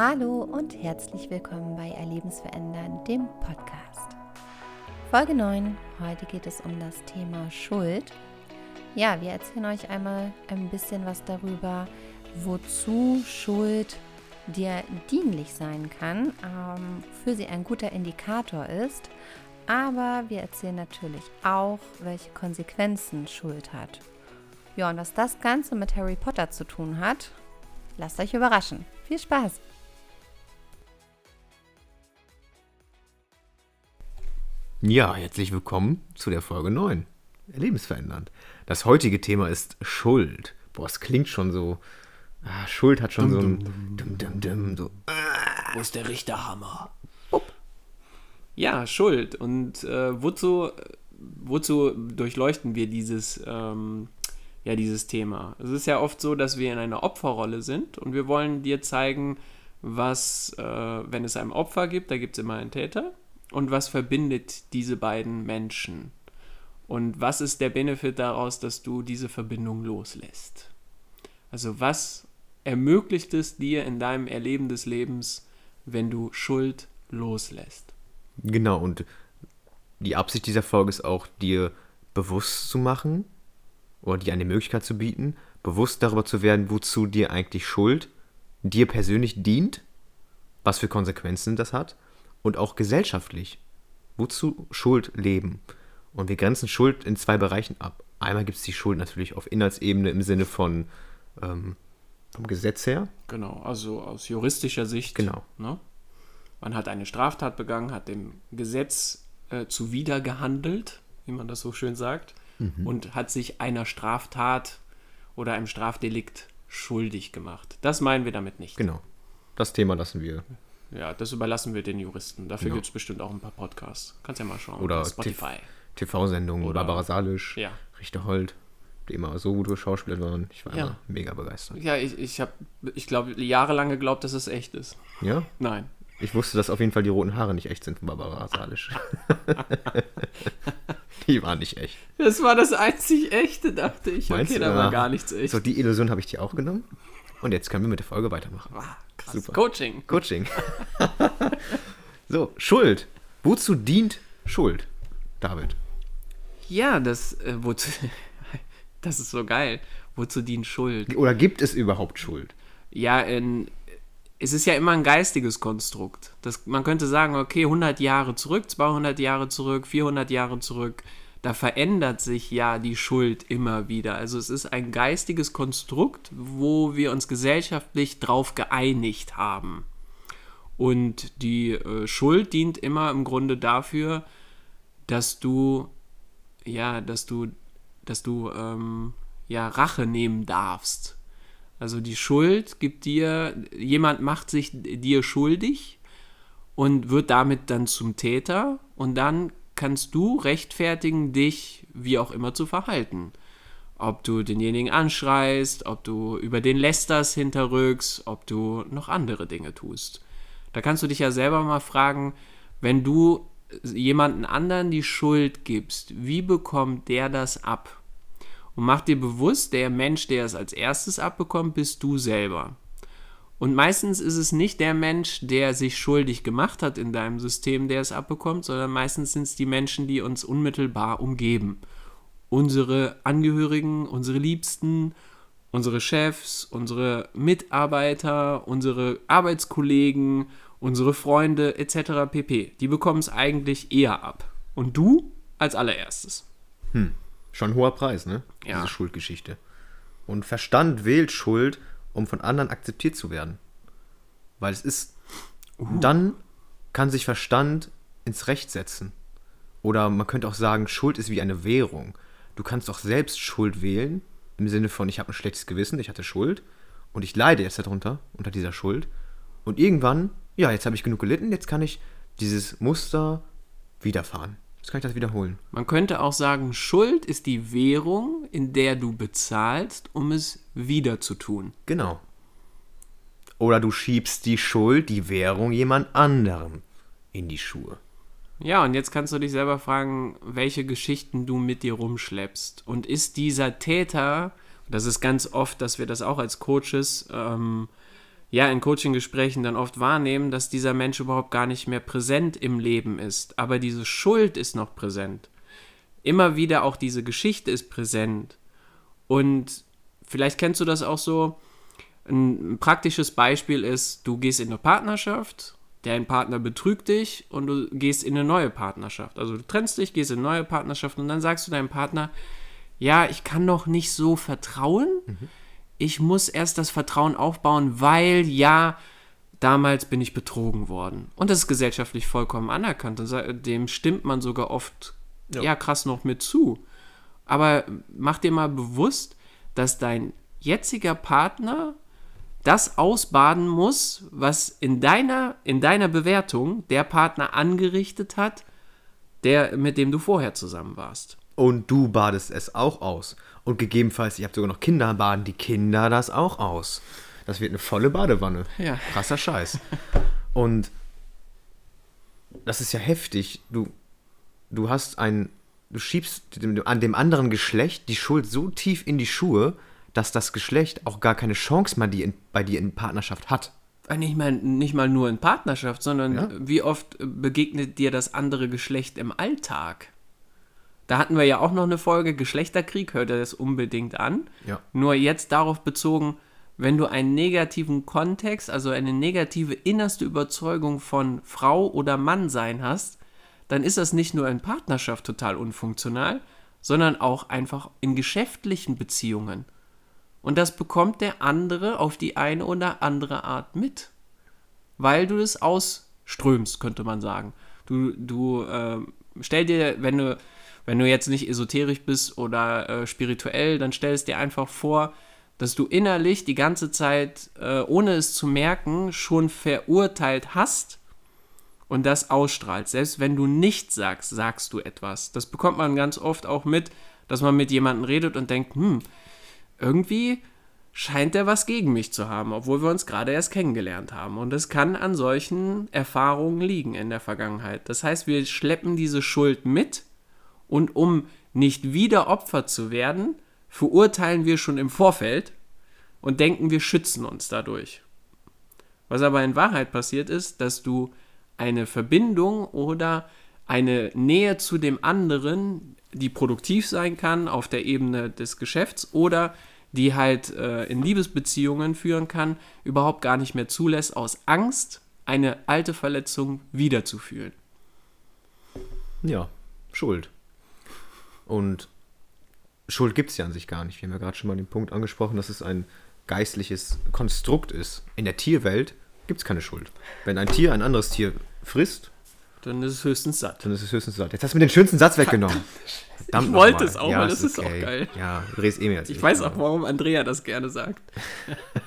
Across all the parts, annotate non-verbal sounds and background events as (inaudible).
Hallo und herzlich willkommen bei Erlebensverändern, dem Podcast. Folge 9. Heute geht es um das Thema Schuld. Ja, wir erzählen euch einmal ein bisschen was darüber, wozu Schuld dir dienlich sein kann, ähm, für sie ein guter Indikator ist. Aber wir erzählen natürlich auch, welche Konsequenzen Schuld hat. Ja, und was das Ganze mit Harry Potter zu tun hat, lasst euch überraschen. Viel Spaß! Ja, herzlich willkommen zu der Folge 9. Erlebensverändernd. Das heutige Thema ist Schuld. Boah, es klingt schon so. Ah, Schuld hat schon Dum, so ein. dum, Dum, dum, dum, so. Wo ist der Richterhammer? Ja, Schuld. Und äh, wozu, wozu durchleuchten wir dieses, ähm, ja, dieses Thema? Es ist ja oft so, dass wir in einer Opferrolle sind und wir wollen dir zeigen, was, äh, wenn es ein Opfer gibt, da gibt es immer einen Täter. Und was verbindet diese beiden Menschen? Und was ist der Benefit daraus, dass du diese Verbindung loslässt? Also was ermöglicht es dir in deinem Erleben des Lebens, wenn du Schuld loslässt? Genau, und die Absicht dieser Folge ist auch, dir bewusst zu machen oder dir eine Möglichkeit zu bieten, bewusst darüber zu werden, wozu dir eigentlich Schuld dir persönlich dient, was für Konsequenzen das hat und auch gesellschaftlich, wozu Schuld leben. Und wir grenzen Schuld in zwei Bereichen ab. Einmal gibt es die Schuld natürlich auf Inhaltsebene im Sinne von ähm, vom Gesetz her. Genau, also aus juristischer Sicht. Genau. Ne? Man hat eine Straftat begangen, hat dem Gesetz äh, zuwidergehandelt, wie man das so schön sagt, und hat sich einer Straftat oder einem Strafdelikt schuldig gemacht. Das meinen wir damit nicht. Genau. Das Thema lassen wir. Ja, das überlassen wir den Juristen. Dafür Genau. gibt es bestimmt auch ein paar Podcasts. Kannst ja mal schauen. Oder Spotify. TV-Sendungen, Oder- Barbara Salisch, Ja. Richter Holt, die immer so gute Schauspieler waren. Ich war Ja. immer mega begeistert. Ja, ich, ich habe, ich glaube, jahrelang geglaubt, dass es echt ist. Ja? Nein. Ich wusste, dass auf jeden Fall die roten Haare nicht echt sind von Barbara Salisch. (laughs) die waren nicht echt. Das war das einzig echte, dachte ich. Meinst okay, da war gar nichts echt. So, die Illusion habe ich dir auch genommen. Und jetzt können wir mit der Folge weitermachen. Ah, krass. Super. Coaching. Coaching. (laughs) so, Schuld. Wozu dient Schuld, David? Ja, das, äh, wozu, (laughs) das ist so geil. Wozu dient Schuld? Oder gibt es überhaupt Schuld? Ja, in, es ist ja immer ein geistiges Konstrukt. Das, man könnte sagen, okay, 100 Jahre zurück, 200 Jahre zurück, 400 Jahre zurück, da verändert sich ja die Schuld immer wieder. Also es ist ein geistiges Konstrukt, wo wir uns gesellschaftlich drauf geeinigt haben. Und die äh, Schuld dient immer im Grunde dafür, dass du, ja, dass du, dass du, ähm, ja, Rache nehmen darfst. Also die Schuld gibt dir, jemand macht sich dir schuldig und wird damit dann zum Täter und dann kannst du rechtfertigen, dich wie auch immer zu verhalten. Ob du denjenigen anschreist, ob du über den lästerst hinterrückst, ob du noch andere Dinge tust. Da kannst du dich ja selber mal fragen, wenn du jemanden anderen die Schuld gibst, wie bekommt der das ab? Und mach dir bewusst, der Mensch, der es als erstes abbekommt, bist du selber. Und meistens ist es nicht der Mensch, der sich schuldig gemacht hat in deinem System, der es abbekommt, sondern meistens sind es die Menschen, die uns unmittelbar umgeben. Unsere Angehörigen, unsere Liebsten, unsere Chefs, unsere Mitarbeiter, unsere Arbeitskollegen, unsere Freunde etc. pp. Die bekommen es eigentlich eher ab. Und du als allererstes. Schon ein hoher Preis, ne? Ja. Diese Schuldgeschichte. Und Verstand wählt Schuld, um von anderen akzeptiert zu werden. Weil es ist. Dann kann sich Verstand ins Recht setzen. Oder man könnte auch sagen, Schuld ist wie eine Währung. Du kannst auch selbst Schuld wählen, im Sinne von, ich habe ein schlechtes Gewissen, ich hatte Schuld und ich leide jetzt darunter, unter dieser Schuld. Und irgendwann, ja, jetzt habe ich genug gelitten, jetzt kann ich dieses Muster wiederfahren. Jetzt kann ich das wiederholen. Man könnte auch sagen, Schuld ist die Währung, in der du bezahlst, um es wieder zu tun. Genau. Oder du schiebst die Schuld, die Währung jemand anderem in die Schuhe. Ja, und jetzt kannst du dich selber fragen, welche Geschichten du mit dir rumschleppst. Und ist dieser Täter, das ist ganz oft, dass wir das auch als Coaches ähm, ja in Coaching-Gesprächen dann oft wahrnehmen, dass dieser Mensch überhaupt gar nicht mehr präsent im Leben ist. Aber diese Schuld ist noch präsent. Immer wieder auch diese Geschichte ist präsent. Und vielleicht kennst du das auch so. Ein praktisches Beispiel ist, du gehst in eine Partnerschaft, dein Partner betrügt dich und du gehst in eine neue Partnerschaft. Also du trennst dich, gehst in eine neue Partnerschaft und dann sagst du deinem Partner, ja, ich kann noch nicht so vertrauen. Mhm ich muss erst das Vertrauen aufbauen, weil ja, damals bin ich betrogen worden. Und das ist gesellschaftlich vollkommen anerkannt. Dem stimmt man sogar oft, ja. ja, krass noch mit zu. Aber mach dir mal bewusst, dass dein jetziger Partner das ausbaden muss, was in deiner, in deiner Bewertung der Partner angerichtet hat, der, mit dem du vorher zusammen warst. Und du badest es auch aus. Und gegebenenfalls, ihr habt sogar noch Kinder, baden die Kinder das auch aus. Das wird eine volle Badewanne. Ja. Krasser Scheiß. (laughs) Und das ist ja heftig. Du, du hast ein, du schiebst an dem anderen Geschlecht die Schuld so tief in die Schuhe, dass das Geschlecht auch gar keine Chance mehr die in, bei dir in Partnerschaft hat. Äh, nicht mal, nicht mal nur in Partnerschaft, sondern ja? wie oft begegnet dir das andere Geschlecht im Alltag? Da hatten wir ja auch noch eine Folge Geschlechterkrieg, hört ihr das unbedingt an. Ja. Nur jetzt darauf bezogen, wenn du einen negativen Kontext, also eine negative innerste Überzeugung von Frau oder Mann sein hast, dann ist das nicht nur in Partnerschaft total unfunktional, sondern auch einfach in geschäftlichen Beziehungen. Und das bekommt der andere auf die eine oder andere Art mit. Weil du es ausströmst, könnte man sagen. Du, du äh, stell dir, wenn du wenn du jetzt nicht esoterisch bist oder äh, spirituell, dann stell es dir einfach vor, dass du innerlich die ganze Zeit, äh, ohne es zu merken, schon verurteilt hast und das ausstrahlt. Selbst wenn du nichts sagst, sagst du etwas. Das bekommt man ganz oft auch mit, dass man mit jemandem redet und denkt, hm, irgendwie scheint er was gegen mich zu haben, obwohl wir uns gerade erst kennengelernt haben. Und es kann an solchen Erfahrungen liegen in der Vergangenheit. Das heißt, wir schleppen diese Schuld mit und um nicht wieder Opfer zu werden, verurteilen wir schon im Vorfeld und denken, wir schützen uns dadurch. Was aber in Wahrheit passiert ist, dass du eine Verbindung oder eine Nähe zu dem anderen, die produktiv sein kann auf der Ebene des Geschäfts oder die halt äh, in Liebesbeziehungen führen kann, überhaupt gar nicht mehr zulässt, aus Angst, eine alte Verletzung wiederzufühlen. Ja, Schuld. Und Schuld gibt es ja an sich gar nicht. Wir haben ja gerade schon mal den Punkt angesprochen, dass es ein geistliches Konstrukt ist. In der Tierwelt gibt es keine Schuld. Wenn ein Tier ein anderes Tier frisst, dann ist es höchstens satt. Dann ist es höchstens satt. Jetzt hast du mir den schönsten Satz weggenommen. Verdammt ich wollte es auch, ja, weil das ist, okay. auch geil. Ja, du drehst eh mehr als ich. Ich weiß auch, warum Andrea das gerne sagt.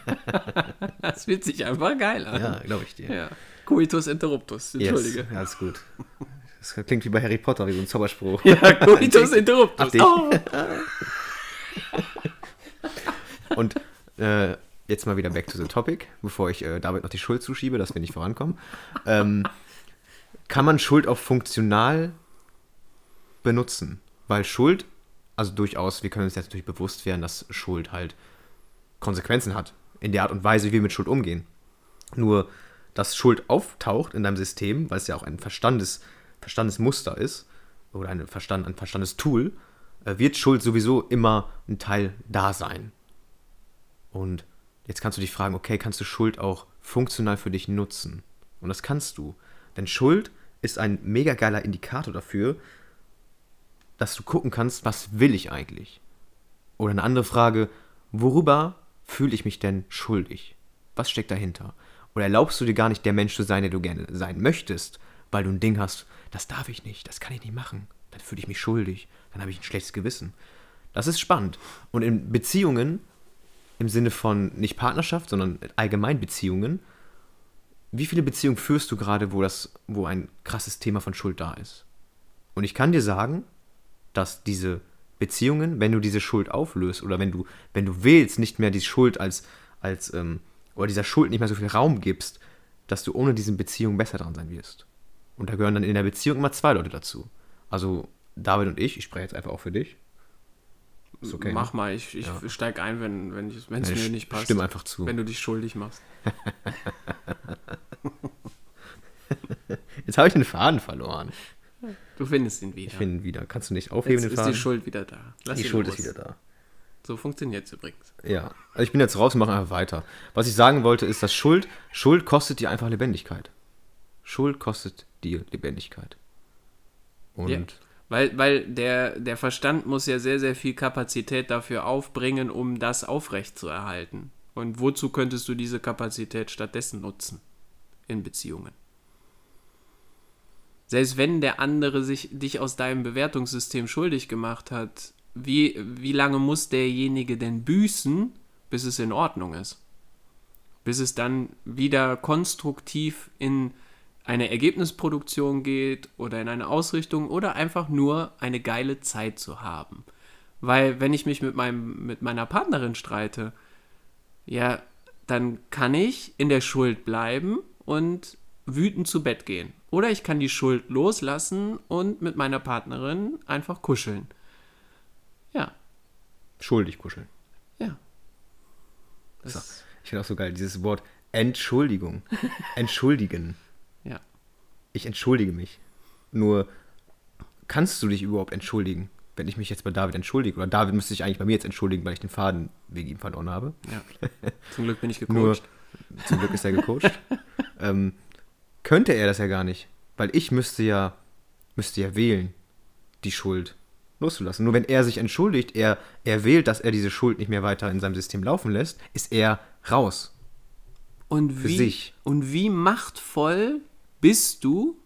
(laughs) das fühlt sich einfach geil an. Ja, glaube ich dir. Ja. Coitus interruptus, entschuldige. Yes. Ja, alles gut. Das klingt wie bei Harry Potter, wie so ein Zauberspruch. Ja, (laughs) Coitus interruptus. Oh. (laughs) Und äh, jetzt mal wieder back to the topic, bevor ich äh, David noch die Schuld zuschiebe, dass wir nicht vorankommen. Ähm, kann man Schuld auch funktional benutzen? Weil Schuld, also durchaus, wir können uns jetzt natürlich bewusst werden, dass Schuld halt Konsequenzen hat. In der Art und Weise, wie wir mit Schuld umgehen. Nur, dass Schuld auftaucht in deinem System, weil es ja auch ein Verstandes, Verstandesmuster ist oder ein, Verstand, ein Verstandestool, äh, wird Schuld sowieso immer ein Teil da sein. Und jetzt kannst du dich fragen, okay, kannst du Schuld auch funktional für dich nutzen? Und das kannst du. Denn Schuld ist ein mega geiler Indikator dafür, dass du gucken kannst, was will ich eigentlich? Oder eine andere Frage, worüber fühle ich mich denn schuldig? Was steckt dahinter? Oder erlaubst du dir gar nicht der Mensch zu sein, der du gerne sein möchtest, weil du ein Ding hast, das darf ich nicht, das kann ich nicht machen, dann fühle ich mich schuldig, dann habe ich ein schlechtes Gewissen. Das ist spannend. Und in Beziehungen, im Sinne von nicht Partnerschaft, sondern allgemein Beziehungen, wie viele Beziehungen führst du gerade, wo, das, wo ein krasses Thema von Schuld da ist? Und ich kann dir sagen, dass diese Beziehungen, wenn du diese Schuld auflöst oder wenn du, wenn du willst, nicht mehr die Schuld als, als ähm, oder dieser Schuld nicht mehr so viel Raum gibst, dass du ohne diese Beziehung besser dran sein wirst. Und da gehören dann in der Beziehung immer zwei Leute dazu. Also David und ich, ich spreche jetzt einfach auch für dich. Ist okay. Mach mal, ich, ich Ja. steig ein, wenn wenn es Nein, mir nicht passt. Stimm einfach zu. Wenn du dich schuldig machst. (laughs) Jetzt habe ich den Faden verloren. Du findest ihn wieder. Ich finde ihn wieder. Kannst du nicht aufheben, Jetzt den ist Faden? die Schuld wieder da. Lass Die Schuld los. ist wieder da. So funktioniert es übrigens. Ja. Also ich bin jetzt raus und mache einfach weiter. Was ich sagen wollte, ist, dass Schuld, Schuld kostet dir einfach Lebendigkeit. Schuld kostet dir Lebendigkeit. Und Ja. Weil, weil der, der Verstand muss ja sehr, sehr viel Kapazität dafür aufbringen, um das aufrechtzuerhalten. Und wozu könntest du diese Kapazität stattdessen nutzen? In Beziehungen. Selbst wenn der andere sich, dich aus deinem Bewertungssystem schuldig gemacht hat, wie, wie lange muss derjenige denn büßen, bis es in Ordnung ist? Bis es dann wieder konstruktiv in eine Ergebnisproduktion geht oder in eine Ausrichtung oder einfach nur eine geile Zeit zu haben. Weil wenn ich mich mit, meinem, mit meiner Partnerin streite, ja, dann kann ich in der Schuld bleiben und wütend zu Bett gehen. Oder ich kann die Schuld loslassen und mit meiner Partnerin einfach kuscheln. Ja, schuldig kuscheln. ja. Das, Ich finde auch so geil, dieses Wort Entschuldigung. (laughs) Entschuldigen. Ich entschuldige mich. Nur, kannst du dich überhaupt entschuldigen, wenn ich mich jetzt bei David entschuldige? Oder David müsste sich eigentlich bei mir jetzt entschuldigen, weil ich den Faden wegen ihm verloren habe. ja. (laughs) Zum Glück bin ich Nur, gecoacht. zum Glück ist er gecoacht. (laughs) ähm, könnte er das ja gar nicht. Weil ich müsste ja, müsste ja wählen, die Schuld loszulassen. Nur wenn er sich entschuldigt, er, er wählt, dass er diese Schuld nicht mehr weiter in seinem System laufen lässt, ist er raus. Und für wie, sich. Und wie machtvoll bist du,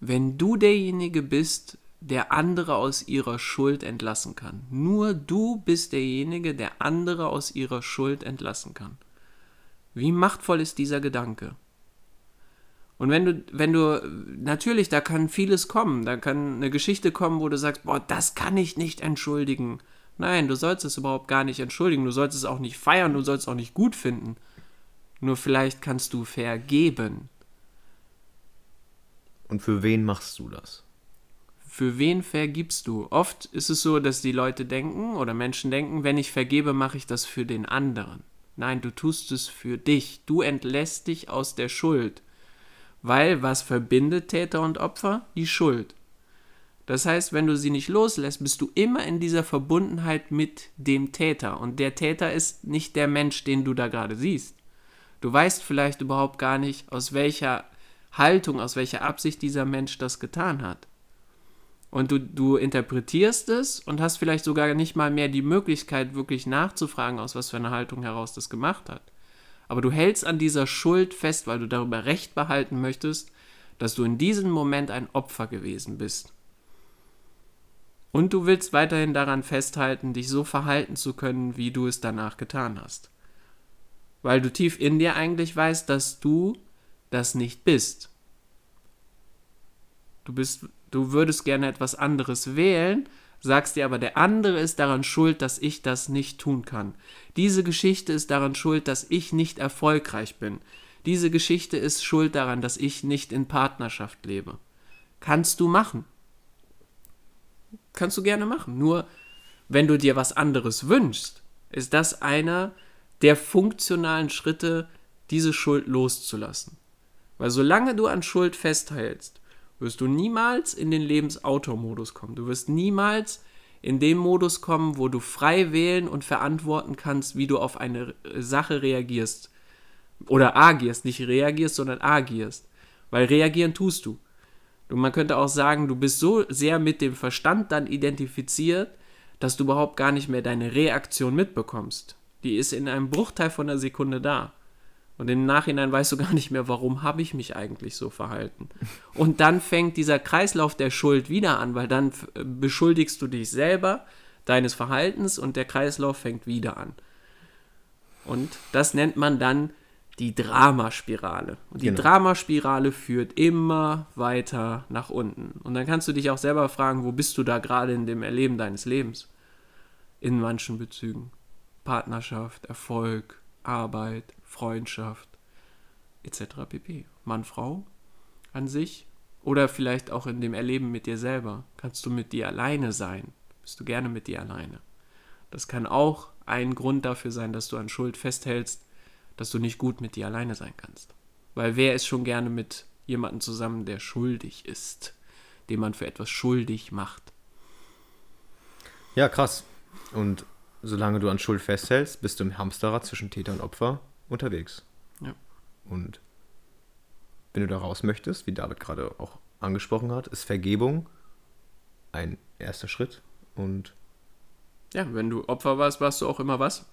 wenn du derjenige bist, der andere aus ihrer Schuld entlassen kann? Nur du bist derjenige, der andere aus ihrer Schuld entlassen kann. Wie machtvoll ist dieser Gedanke? Und wenn du, wenn du, natürlich, da kann vieles kommen. Da kann eine Geschichte kommen, wo du sagst, boah, das kann ich nicht entschuldigen. Nein, du sollst es überhaupt gar nicht entschuldigen. Du sollst es auch nicht feiern, du sollst es auch nicht gut finden. Nur vielleicht kannst du vergeben. Und für wen machst du das? Für wen vergibst du? Oft ist es so, dass die Leute denken oder Menschen denken, wenn ich vergebe, mache ich das für den anderen. Nein, du tust es für dich. Du entlässt dich aus der Schuld. Weil was verbindet Täter und Opfer? Die Schuld. Das heißt, wenn du sie nicht loslässt, bist du immer in dieser Verbundenheit mit dem Täter. Und der Täter ist nicht der Mensch, den du da gerade siehst. Du weißt vielleicht überhaupt gar nicht, aus welcher Haltung, aus welcher Absicht dieser Mensch das getan hat. Und du, du interpretierst es und hast vielleicht sogar nicht mal mehr die Möglichkeit, wirklich nachzufragen, aus was für einer Haltung heraus das gemacht hat. Aber du hältst an dieser Schuld fest, weil du darüber Recht behalten möchtest, dass du in diesem Moment ein Opfer gewesen bist. Und du willst weiterhin daran festhalten, dich so verhalten zu können, wie du es danach getan hast. Weil du tief in dir eigentlich weißt, dass du das nicht bist. Du bist, du würdest gerne etwas anderes wählen, sagst dir aber, der andere ist daran schuld, dass ich das nicht tun kann. Diese Geschichte ist daran schuld, dass ich nicht erfolgreich bin. Diese Geschichte ist schuld daran, dass ich nicht in Partnerschaft lebe. Kannst du machen. Kannst du gerne machen. Nur, wenn du dir was anderes wünschst, ist das einer der funktionalen Schritte, diese Schuld loszulassen. Weil solange du an Schuld festhältst, wirst du niemals in den Lebensautor-Modus kommen. Du wirst niemals in den Modus kommen, wo du frei wählen und verantworten kannst, wie du auf eine Sache reagierst. Oder agierst, nicht reagierst, sondern agierst. Weil reagieren tust du. Und man könnte auch sagen, du bist so sehr mit dem Verstand dann identifiziert, dass du überhaupt gar nicht mehr deine Reaktion mitbekommst. Die ist in einem Bruchteil von einer Sekunde da. Und im Nachhinein weißt du gar nicht mehr, warum habe ich mich eigentlich so verhalten. Und dann fängt dieser Kreislauf der Schuld wieder an, weil dann beschuldigst du dich selber deines Verhaltens und der Kreislauf fängt wieder an. Und das nennt man dann die Dramaspirale. Und die Genau. Dramaspirale führt immer weiter nach unten. Und dann kannst du dich auch selber fragen, wo bist du da gerade in dem Erleben deines Lebens? In manchen Bezügen. Partnerschaft, Erfolg, Arbeit, Freundschaft, etc. pp. Mann, Frau an sich oder vielleicht auch in dem Erleben mit dir selber. Kannst du mit dir alleine sein? Bist du gerne mit dir alleine? Das kann auch ein Grund dafür sein, dass du an Schuld festhältst, dass du nicht gut mit dir alleine sein kannst. Weil wer ist schon gerne mit jemandem zusammen, der schuldig ist, dem man für etwas schuldig macht? Ja, krass. Und solange du an Schuld festhältst, bist du im Hamsterrad zwischen Täter und Opfer unterwegs. Ja. Und wenn du da raus möchtest, wie David gerade auch angesprochen hat, ist Vergebung ein erster Schritt und Ja, wenn du Opfer warst, warst du auch immer was?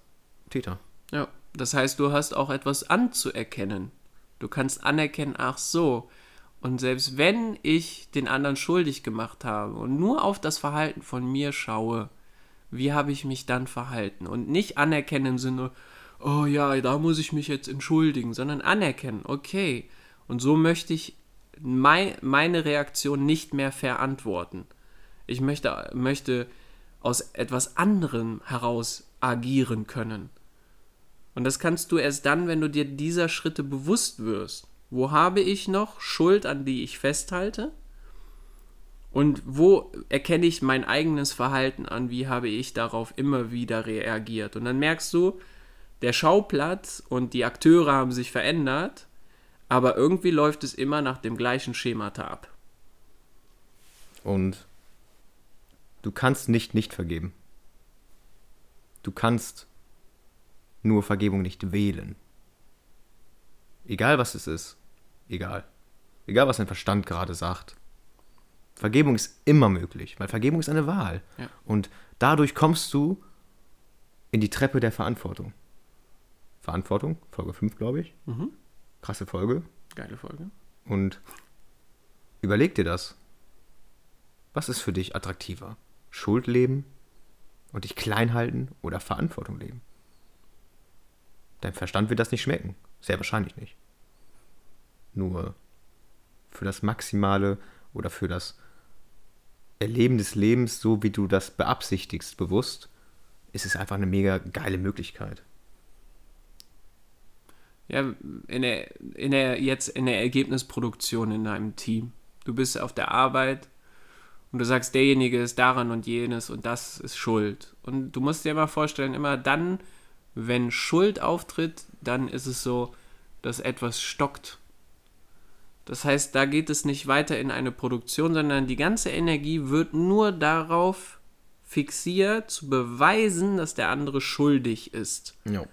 Täter. Ja, das heißt, du hast auch etwas anzuerkennen. Du kannst anerkennen, ach so. Und selbst wenn ich den anderen schuldig gemacht habe und nur auf das Verhalten von mir schaue, wie habe ich mich dann verhalten? Und nicht anerkennen im Sinne, oh ja, da muss ich mich jetzt entschuldigen, sondern anerkennen, okay. Und so möchte ich mei meine Reaktion nicht mehr verantworten. Ich möchte, möchte aus etwas anderem heraus agieren können. Und das kannst du erst dann, wenn du dir dieser Schritte bewusst wirst. Wo habe ich noch Schuld, an die ich festhalte? Und wo erkenne ich mein eigenes Verhalten an? Wie habe ich darauf immer wieder reagiert? Und dann merkst du, der Schauplatz und die Akteure haben sich verändert, aber irgendwie läuft es immer nach dem gleichen Schemata ab. Und du kannst nicht nicht vergeben. Du kannst nur Vergebung nicht wählen. Egal was es ist. Egal. Egal was dein Verstand gerade sagt. Vergebung ist immer möglich, weil Vergebung ist eine Wahl. Ja. Und dadurch kommst du in die Treppe der Verantwortung. Verantwortung, Folge 5, glaube ich. Mhm. Krasse Folge. Geile Folge. Und überleg dir das. Was ist für dich attraktiver? Schuld leben und dich klein halten oder Verantwortung leben? Dein Verstand wird das nicht schmecken. Sehr wahrscheinlich nicht. Nur für das Maximale oder für das Erleben des Lebens, so wie du das beabsichtigst, bewusst, ist es einfach eine mega geile Möglichkeit. Ja, in der, in der, jetzt in der Ergebnisproduktion in deinem Team. Du bist auf der Arbeit und du sagst, derjenige ist daran und jenes und das ist Schuld. Und du musst dir immer vorstellen, immer dann, wenn Schuld auftritt, dann ist es so, dass etwas stockt. Das heißt, da geht es nicht weiter in eine Produktion, sondern die ganze Energie wird nur darauf fixiert, zu beweisen, dass der andere schuldig ist. Ja.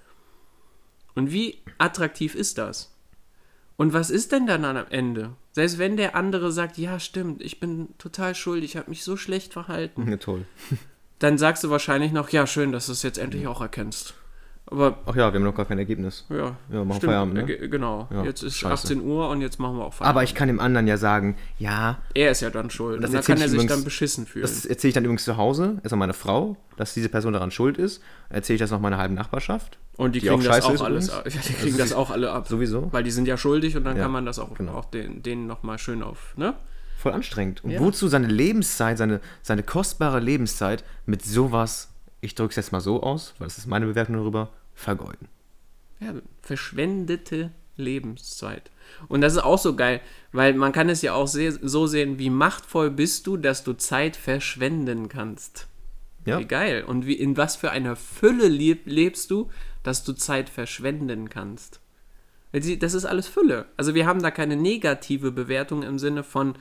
Und wie attraktiv ist das? Und was ist denn dann am Ende? Selbst wenn der andere sagt, ja, stimmt, ich bin total schuldig, ich habe mich so schlecht verhalten, ja, toll. dann sagst du wahrscheinlich noch, ja, schön, dass du es jetzt endlich auch erkennst. Aber Ach ja, wir haben noch gar kein Ergebnis. ja, Ja, machen Feierabend, ne? äh, Genau. Ja, jetzt ist scheiße. 18 Uhr und jetzt machen wir auch Feierabend. Aber ich kann dem anderen ja sagen, ja, er ist ja dann schuld. Das und erzähl kann er ich sich übrigens- dann beschissen fühlen. das erzähle ich dann übrigens zu Hause, erstmal meine Frau, dass diese Person daran schuld ist. Erzähle ich das noch meiner halben Nachbarschaft. und die die kriegen auch das auch alles ab. Ja, (laughs) die kriegen das, ist- auch alle ab. Sowieso. Weil die sind ja schuldig und dann Ja, kann man das auch, genau. auch den, denen nochmal schön auf, ne? Voll anstrengend. Und wozu seine Lebenszeit, seine, seine kostbare Lebenszeit mit sowas, ich drücke es jetzt mal so aus, weil das ist meine Bewertung darüber, vergeuden. Ja, verschwendete Lebenszeit. Und das ist auch so geil, weil man kann es ja auch so sehen, wie machtvoll bist du, dass du Zeit verschwenden kannst. Ja. Wie geil. Und wie, in was für einer Fülle leb lebst du, dass du Zeit verschwenden kannst. Das ist alles Fülle. Also wir haben da keine negative Bewertung im Sinne von,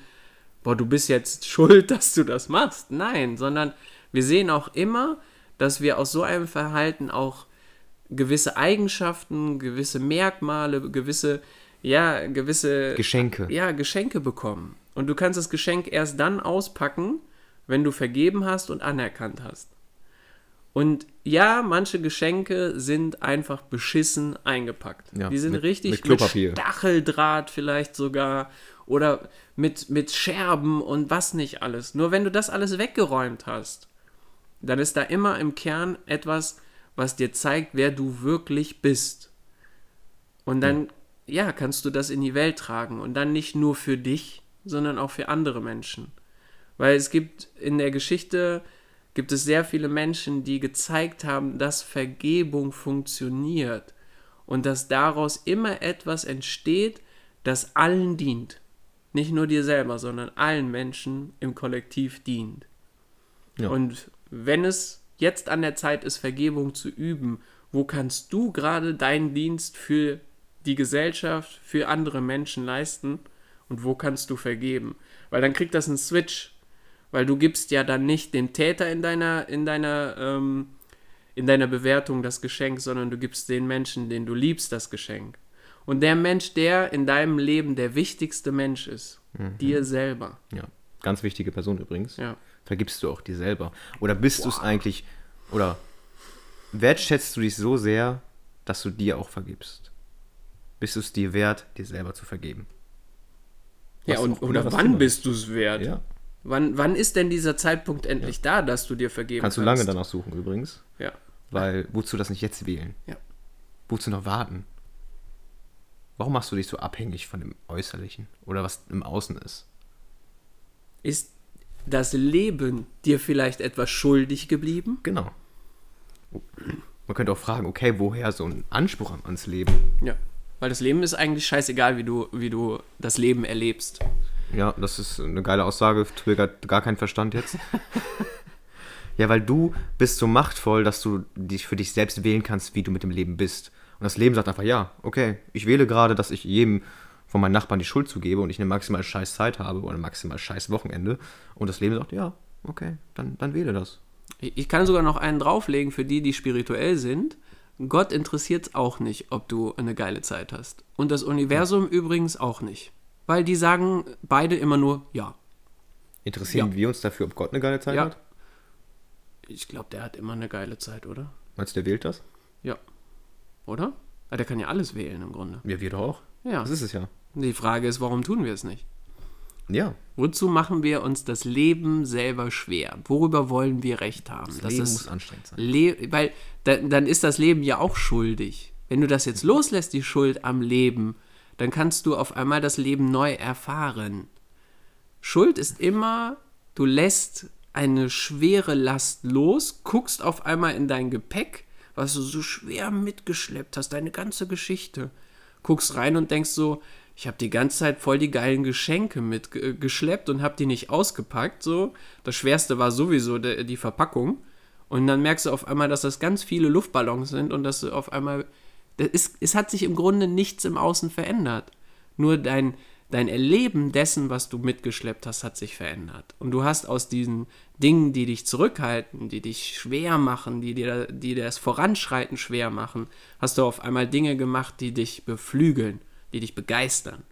boah, du bist jetzt (laughs) schuld, dass du das machst. Nein, sondern wir sehen auch immer, dass wir aus so einem Verhalten auch gewisse Eigenschaften, gewisse Merkmale, gewisse, ja, gewisse Geschenke. ja, Geschenke bekommen. Und du kannst das Geschenk erst dann auspacken, wenn du vergeben hast und anerkannt hast. Und ja, manche Geschenke sind einfach beschissen eingepackt. Ja, Die sind mit- richtig mit Klopapier. Stacheldraht vielleicht sogar oder mit, mit Scherben und was nicht alles. Nur wenn du das alles weggeräumt hast, dann ist da immer im Kern etwas, was dir zeigt, wer du wirklich bist. Und dann, ja, kannst du das in die Welt tragen. Und dann nicht nur für dich, sondern auch für andere Menschen. Weil es gibt in der Geschichte, gibt es sehr viele Menschen, die gezeigt haben, dass Vergebung funktioniert. Und dass daraus immer etwas entsteht, das allen dient. Nicht nur dir selber, sondern allen Menschen im Kollektiv dient. Ja. Und wenn es jetzt an der Zeit ist, Vergebung zu üben. Wo kannst du gerade deinen Dienst für die Gesellschaft, für andere Menschen leisten und wo kannst du vergeben? Weil dann kriegt das einen Switch, weil du gibst ja dann nicht dem Täter in deiner, in deiner, ähm, in deiner Bewertung das Geschenk, sondern du gibst den Menschen, den du liebst, das Geschenk. Und der Mensch, der in deinem Leben der wichtigste Mensch ist, dir selber. Ja, ganz wichtige Person übrigens. Ja. Vergibst du auch dir selber? Oder bist du es eigentlich, oder wertschätzt du dich so sehr, dass du dir auch vergibst? Bist du es dir wert, dir selber zu vergeben? Ja, Was und auch immer oder wann bist du es wert? Ja. Wann, wann ist denn dieser Zeitpunkt endlich da, dass du dir vergeben Kannst kannst? du lange danach suchen übrigens. Ja. Weil, wozu das nicht jetzt wählen? Ja. Wozu noch warten? Warum machst du dich so abhängig von dem Äußerlichen oder was im Außen ist? Ist das Leben dir vielleicht etwas schuldig geblieben? Genau. Man könnte auch fragen, okay, woher so ein Anspruch ans Leben? Ja. Weil das Leben ist eigentlich scheißegal, wie du, wie du das Leben erlebst. Ja, das ist eine geile Aussage, triggert gar keinen Verstand jetzt. (laughs) ja, weil du bist so machtvoll, dass du dich für dich selbst wählen kannst, wie du mit dem Leben bist. Und das Leben sagt einfach, ja, okay, ich wähle gerade, dass ich jedem von meinen Nachbarn die Schuld zugebe und ich eine maximal scheiß Zeit habe oder ein maximal scheiß Wochenende. Und das Leben sagt, ja, okay, dann, dann wähle das. Ich kann sogar noch einen drauflegen für die, die spirituell sind. Gott interessiert es auch nicht, ob du eine geile Zeit hast. Und das Universum übrigens auch nicht. Weil die sagen beide immer nur ja. Interessieren Ja. wir uns dafür, ob Gott eine geile Zeit Ja. hat? Ich glaube, der hat immer eine geile Zeit, oder? Meinst du, der wählt das? Ja. Oder? Ah, der kann ja alles wählen im Grunde. Ja, wir doch auch. Ja. Das ist es ja. Die Frage ist, warum tun wir es nicht? Ja, Wozu machen wir uns das Leben selber schwer? Worüber wollen wir Recht haben? das Leben muss anstrengend sein. Le weil da, dann ist das Leben ja auch schuldig. Wenn du das jetzt loslässt, die Schuld am Leben, dann kannst du auf einmal das Leben neu erfahren. Schuld ist immer, du lässt eine schwere Last los, guckst auf einmal in dein Gepäck, was du so schwer mitgeschleppt hast, deine ganze Geschichte. Guckst rein und denkst so, ich habe die ganze Zeit voll die geilen Geschenke mitgeschleppt und habe die nicht ausgepackt. So, das Schwerste war sowieso de, die Verpackung. Und dann merkst du auf einmal, dass das ganz viele Luftballons sind und dass du auf einmal. Das ist, es hat sich im Grunde nichts im Außen verändert. Nur dein, dein Erleben dessen, was du mitgeschleppt hast, hat sich verändert. Und du hast aus diesen Dingen, die dich zurückhalten, die dich schwer machen, die dir, die dir das Voranschreiten schwer machen, hast du auf einmal Dinge gemacht, die dich beflügeln, die dich begeistern.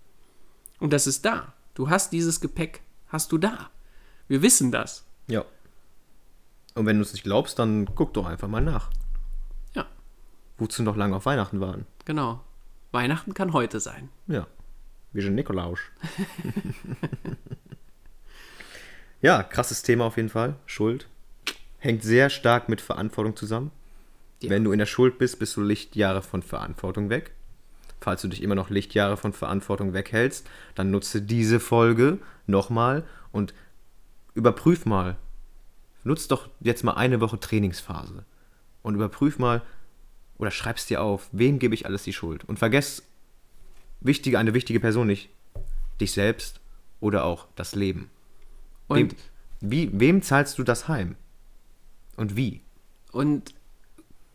Und das ist da. Du hast dieses Gepäck, hast du da. Wir wissen das. Ja. Und wenn du es nicht glaubst, dann guck doch einfach mal nach. Ja, Wozu noch lange auf Weihnachten warten? genau. Weihnachten kann heute sein. Ja. Wir sind Nikolaus. (laughs) ja, krasses Thema auf jeden Fall. Schuld. Hängt sehr stark mit Verantwortung zusammen. Ja. Wenn du in der Schuld bist, bist du Lichtjahre von Verantwortung weg. Falls du dich immer noch Lichtjahre von Verantwortung weghältst, dann nutze diese Folge nochmal und überprüf mal. Nutz doch jetzt mal eine Woche Trainingsphase und überprüf mal oder schreib's dir auf, wem gebe ich alles die Schuld. Und vergess wichtige, eine wichtige Person nicht. Dich selbst oder auch das Leben. Und, Wem, wie, wem zahlst du das heim? Und wie? und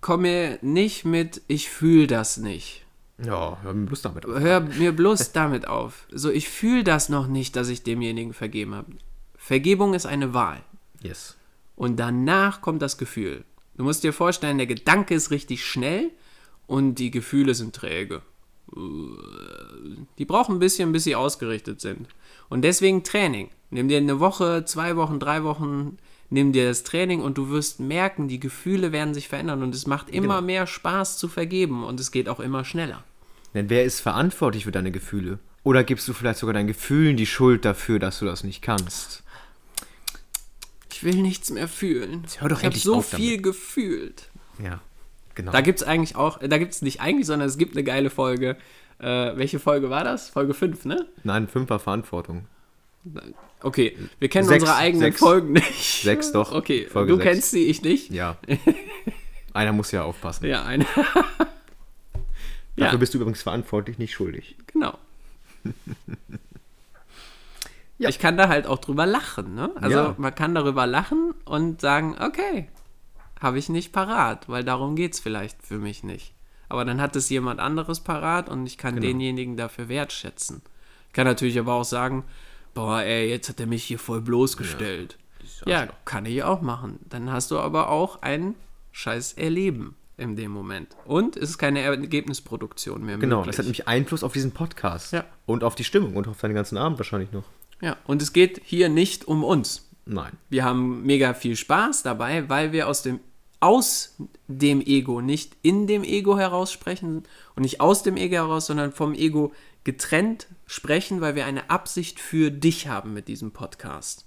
komme nicht mit, ich fühle das nicht. Ja, hör mir bloß damit auf. Hör mir bloß (laughs) damit auf. So, ich fühle das noch nicht, dass ich demjenigen vergeben habe. Vergebung ist eine Wahl. Yes. Und danach kommt das Gefühl. Du musst dir vorstellen, der Gedanke ist richtig schnell und die Gefühle sind träge. Die brauchen ein bisschen, bis sie ausgerichtet sind. Und deswegen Training. Nimm dir eine Woche, zwei Wochen, drei Wochen, nimm dir das Training und du wirst merken, die Gefühle werden sich verändern und es macht immer Genau. mehr Spaß zu vergeben und es geht auch immer schneller. Denn wer ist verantwortlich für deine Gefühle? Oder gibst du vielleicht sogar deinen Gefühlen die Schuld dafür, dass du das nicht kannst? Ich will nichts mehr fühlen. hör doch ich habe so viel gefühlt. Ja, genau. Da gibt es eigentlich auch, da gibt es nicht eigentlich, sondern es gibt eine geile Folge. Äh, welche Folge war das? Folge 5, ne? Nein, Fünfer Verantwortung. Okay, wir kennen Sechs, unsere eigenen sechs. Folgen nicht. Sechs doch. (laughs) Okay, Folge du sechs. kennst sie, ich nicht. Ja. (laughs) Einer muss ja aufpassen. Ja, eine. (laughs) Dafür ja, bist du übrigens verantwortlich, nicht schuldig. genau. Ja. Ich kann da halt auch drüber lachen, ne? Also Ja. man kann darüber lachen und sagen, okay, habe ich nicht parat, weil darum geht es vielleicht für mich nicht. Aber dann hat es jemand anderes parat und ich kann Genau. denjenigen dafür wertschätzen. Ich kann natürlich aber auch sagen, boah, ey, jetzt hat er mich hier voll bloßgestellt. Ja, kann ich auch machen. Dann hast du aber auch ein scheiß Erleben in dem Moment. Und es ist keine Ergebnisproduktion mehr Genau, möglich. das hat nämlich Einfluss auf diesen Podcast. Ja. Und auf die Stimmung und auf deinen ganzen Abend wahrscheinlich noch. ja, und es geht hier nicht um uns. Nein. Wir haben mega viel Spaß dabei, weil wir aus dem aus dem Ego, nicht in dem Ego heraus sprechen und nicht aus dem Ego heraus, sondern vom Ego getrennt sprechen, weil wir eine Absicht für dich haben mit diesem Podcast.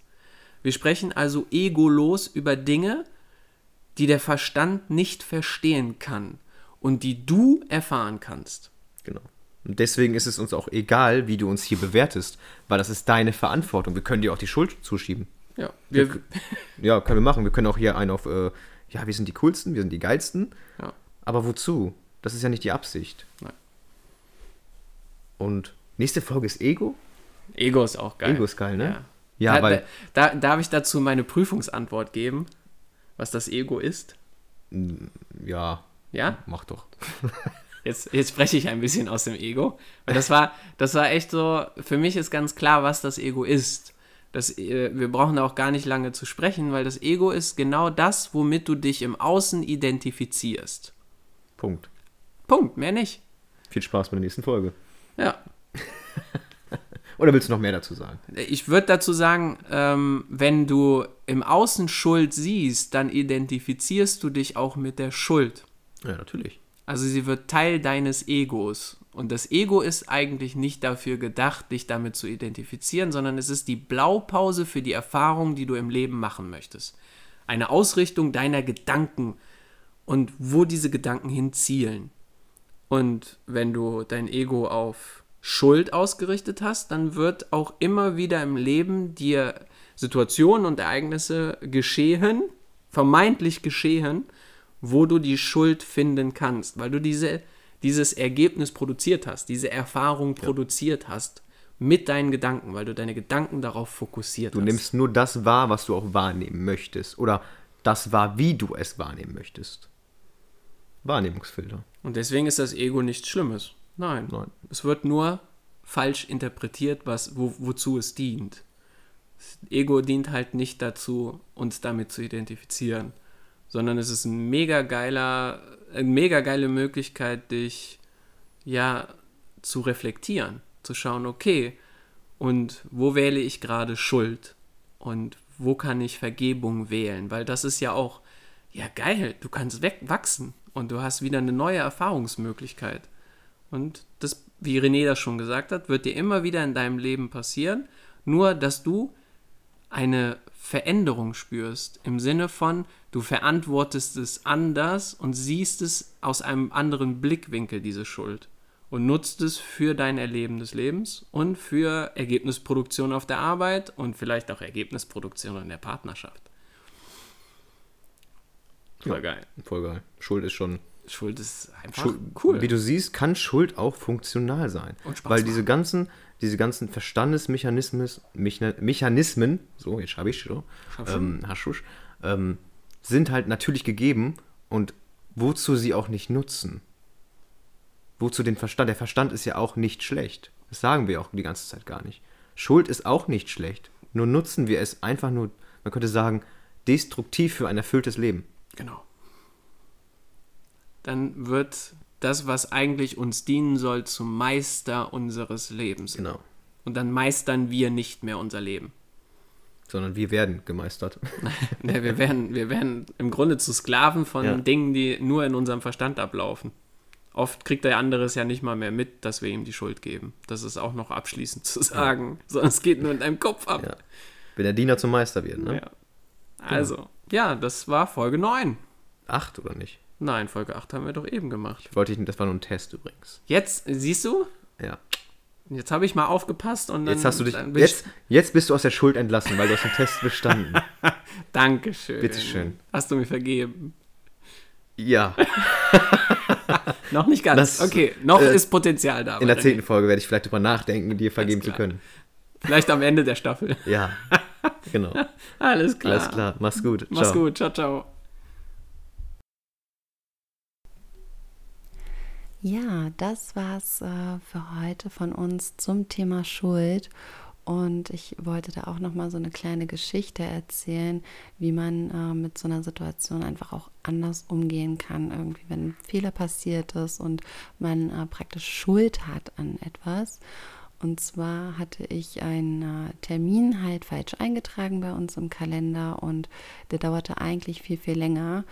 Wir sprechen also egolos über Dinge, die der Verstand nicht verstehen kann und die du erfahren kannst. Genau. Und deswegen ist es uns auch egal, wie du uns hier bewertest, weil das ist deine Verantwortung. Wir können dir auch die Schuld zuschieben. Ja, wir, Ja, können wir machen. Wir können auch hier einen auf, äh, ja, wir sind die coolsten, wir sind die geilsten. ja. Aber wozu? Das ist ja nicht die Absicht. Nein. Und nächste Folge ist Ego? Ego ist auch geil. Ego ist geil, ne? Ja. Ja, da, weil, da, darf ich dazu meine Prüfungsantwort geben, was das Ego ist? ja, Ja? mach doch. (laughs) Jetzt, jetzt spreche ich ein bisschen aus dem Ego. Weil das war, das war echt so, für mich ist ganz klar, was das Ego ist. Das, äh, wir brauchen da auch gar nicht lange zu sprechen, weil das Ego ist genau das, womit du dich im Außen identifizierst. Punkt. Punkt, mehr nicht. Viel Spaß bei der nächsten Folge. Ja. (laughs) Oder willst du noch mehr dazu sagen? Ich würde dazu sagen, ähm, wenn du im Außen Schuld siehst, dann identifizierst du dich auch mit der Schuld. Ja, natürlich. Also sie wird Teil deines Egos. Und das Ego ist eigentlich nicht dafür gedacht, dich damit zu identifizieren, sondern es ist die Blaupause für die Erfahrung, die du im Leben machen möchtest. Eine Ausrichtung deiner Gedanken und wo diese Gedanken hinzielen. Und wenn du dein Ego auf Schuld ausgerichtet hast, dann wird auch immer wieder im Leben dir Situationen und Ereignisse geschehen, vermeintlich geschehen, wo du die Schuld finden kannst, weil du diese, dieses Ergebnis produziert hast, diese Erfahrung produziert hast mit deinen Gedanken, weil du deine Gedanken darauf fokussiert Du hast. nimmst nur das wahr, was du auch wahrnehmen möchtest. Oder das wahr, wie du es wahrnehmen möchtest. Wahrnehmungsfilter. Und deswegen ist das Ego nichts Schlimmes. Nein. Nein. Es wird nur falsch interpretiert, was, wo, wozu es dient. Das Ego dient halt nicht dazu, uns damit zu identifizieren, sondern es ist ein mega geiler, eine mega geile Möglichkeit, dich ja zu reflektieren, zu schauen, okay, und wo wähle ich gerade Schuld und wo kann ich Vergebung wählen, weil das ist ja auch ja geil, du kannst wegwachsen und du hast wieder eine neue Erfahrungsmöglichkeit. Und das, wie René das schon gesagt hat, wird dir immer wieder in deinem Leben passieren, nur dass du eine Veränderung spürst im Sinne von, du verantwortest es anders und siehst es aus einem anderen Blickwinkel, diese Schuld. Und nutzt es für dein Erleben des Lebens und für Ergebnisproduktion auf der Arbeit und vielleicht auch Ergebnisproduktion in der Partnerschaft. Voll Ja. geil. Voll geil. Schuld ist schon. Schuld ist einfach Schuld, cool. Wie du siehst, kann Schuld auch funktional sein. Und Spaß Weil machen. diese ganzen, diese ganzen Verstandesmechanismen, Mechanismen, so, jetzt habe ich schon. ähm, Haschusch, ähm, sind halt natürlich gegeben und wozu sie auch nicht nutzen. Wozu den Verstand? Der Verstand ist ja auch nicht schlecht. Das sagen wir auch die ganze Zeit gar nicht. Schuld ist auch nicht schlecht. Nur nutzen wir es einfach nur, man könnte sagen, destruktiv für ein erfülltes Leben. Genau. Dann wird das, was eigentlich uns dienen soll, zum Meister unseres Lebens. Genau. Und dann meistern wir nicht mehr unser Leben. Sondern wir werden gemeistert. (laughs) Ne, wir, werden, wir werden im Grunde zu Sklaven von Ja. Dingen, die nur in unserem Verstand ablaufen. Oft kriegt der andere es ja nicht mal mehr mit, dass wir ihm die Schuld geben. Das ist auch noch abschließend zu sagen. (laughs) Sondern es geht nur in deinem Kopf ab. Ja. Wenn der Diener zum Meister wird, ne? Ja. Also, ja, das war Folge 9. Acht oder nicht? Nein, Folge 8 haben wir doch eben gemacht. Wollte ich, das war nur ein Test übrigens. Jetzt, siehst du, Ja. jetzt habe ich mal aufgepasst und dann. Jetzt hast du dich. ich- Jetzt, jetzt bist du aus der Schuld entlassen, weil du hast den Test bestanden. (laughs) Dankeschön. Bitteschön. Hast du mir vergeben? Ja. (laughs) Noch nicht ganz. Das- okay, noch äh, ist Potenzial da. In der zehnten Folge werde ich vielleicht drüber nachdenken, dir vergeben zu können. Vielleicht am Ende der Staffel. Ja. (laughs) (laughs) genau. Alles klar. Alles klar. Mach's gut. Mach's ciao. gut. Ciao, ciao. Ja, das war's äh, für heute von uns zum Thema Schuld. Und ich wollte da auch nochmal so eine kleine Geschichte erzählen, wie man äh, mit so einer Situation einfach auch anders umgehen kann, irgendwie wenn ein Fehler passiert ist und man äh, praktisch Schuld hat an etwas. Und zwar hatte ich einen äh, Termin halt falsch eingetragen bei uns im Kalender und der dauerte eigentlich viel, viel länger.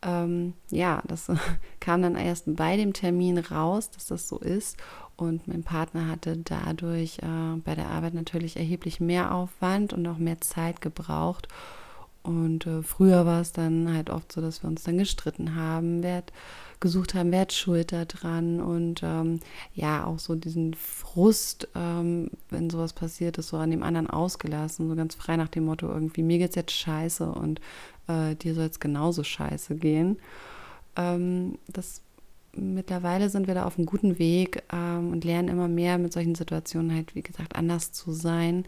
Ähm, ja, das (laughs) kam dann erst bei dem Termin raus, dass das so ist. Und mein Partner hatte dadurch äh, bei der Arbeit natürlich erheblich mehr Aufwand und auch mehr Zeit gebraucht. Und äh, früher war es dann halt oft so, dass wir uns dann gestritten haben, wer hat, gesucht haben, wer hat Schuld dran und ähm, ja, auch so diesen Frust, ähm, wenn sowas passiert ist, so an dem anderen ausgelassen, so ganz frei nach dem Motto irgendwie, mir geht's jetzt scheiße und äh, dir soll es genauso scheiße gehen. Ähm, das mittlerweile sind wir da auf einem guten Weg ähm, und lernen immer mehr mit solchen Situationen halt, wie gesagt, anders zu sein.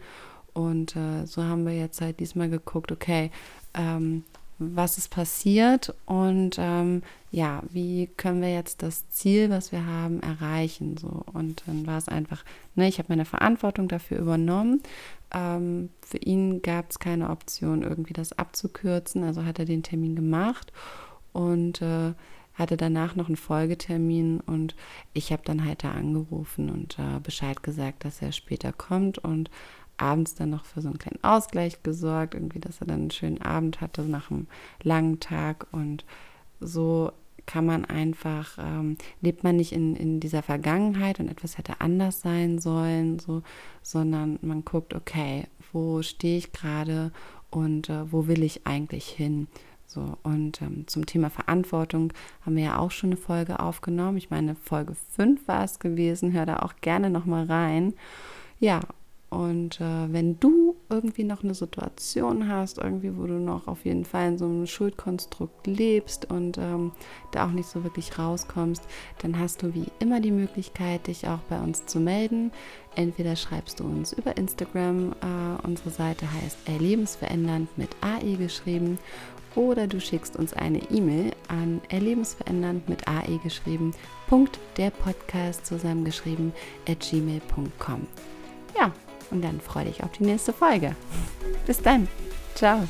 Und äh, so haben wir jetzt halt diesmal geguckt, okay, ähm, was ist passiert und ähm, ja, wie können wir jetzt das Ziel, was wir haben, erreichen? So. Und dann war es einfach, ne, ich habe meine Verantwortung dafür übernommen. Ähm, für ihn gab es keine Option, irgendwie das abzukürzen, also hat er den Termin gemacht und äh, hatte danach noch einen Folgetermin und ich habe dann halt da angerufen und äh, Bescheid gesagt, dass er später kommt und abends dann noch für so einen kleinen Ausgleich gesorgt, irgendwie, dass er dann einen schönen Abend hatte nach einem langen Tag und so kann man einfach, ähm, lebt man nicht in, in dieser Vergangenheit und etwas hätte anders sein sollen, so, sondern man guckt, okay, wo stehe ich gerade und äh, wo will ich eigentlich hin? So, und ähm, zum Thema Verantwortung haben wir ja auch schon eine Folge aufgenommen. Ich meine, Folge 5 war es gewesen. Hör da auch gerne nochmal rein. Ja, und äh, wenn du irgendwie noch eine Situation hast, irgendwie, wo du noch auf jeden Fall in so einem Schuldkonstrukt lebst und ähm, da auch nicht so wirklich rauskommst, dann hast du wie immer die Möglichkeit, dich auch bei uns zu melden. Entweder schreibst du uns über Instagram, äh, unsere Seite heißt Erlebensverändernd mit AE geschrieben, oder du schickst uns eine E-Mail an erlebensverändernd mit AE geschrieben, Punkt der Podcast zusammengeschrieben at gmail.com. Ja, und dann freue dich auf die nächste Folge. Bis dann. Ciao.